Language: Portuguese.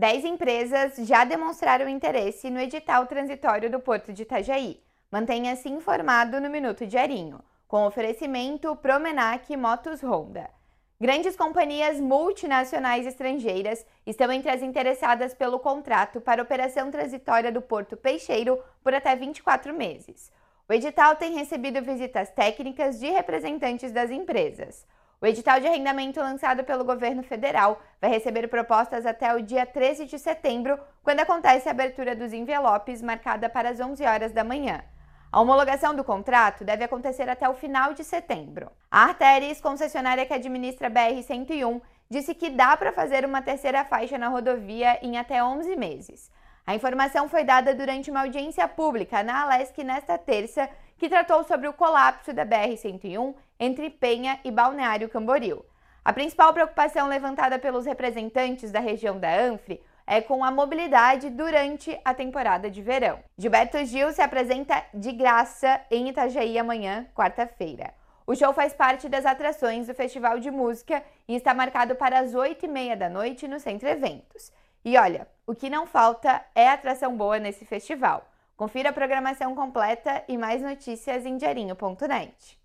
10 empresas já demonstraram interesse no edital transitório do Porto de Itajaí. Mantenha-se informado no Minuto Diarinho, com oferecimento Promenac Motos Honda. Grandes companhias multinacionais estrangeiras estão entre as interessadas pelo contrato para operação transitória do Porto Peixeiro por até 24 meses. O edital tem recebido visitas técnicas de representantes das empresas. O edital de arrendamento lançado pelo governo federal vai receber propostas até o dia 13 de setembro, quando acontece a abertura dos envelopes, marcada para as 11 horas da manhã. A homologação do contrato deve acontecer até o final de setembro. A Arteris, concessionária que administra a BR-101, disse que dá para fazer uma terceira faixa na rodovia em até 11 meses. A informação foi dada durante uma audiência pública na Alesc nesta terça, que tratou sobre o colapso da BR-101 entre Penha e Balneário Camboriú. A principal preocupação levantada pelos representantes da região da Anfre é com a mobilidade durante a temporada de verão. Gilberto Gil se apresenta de graça em Itajaí amanhã, quarta-feira. O show faz parte das atrações do Festival de Música e está marcado para as 8h30 da noite no Centro Eventos. E olha, o que não falta é atração boa nesse festival. Confira a programação completa e mais notícias em diarinho.net.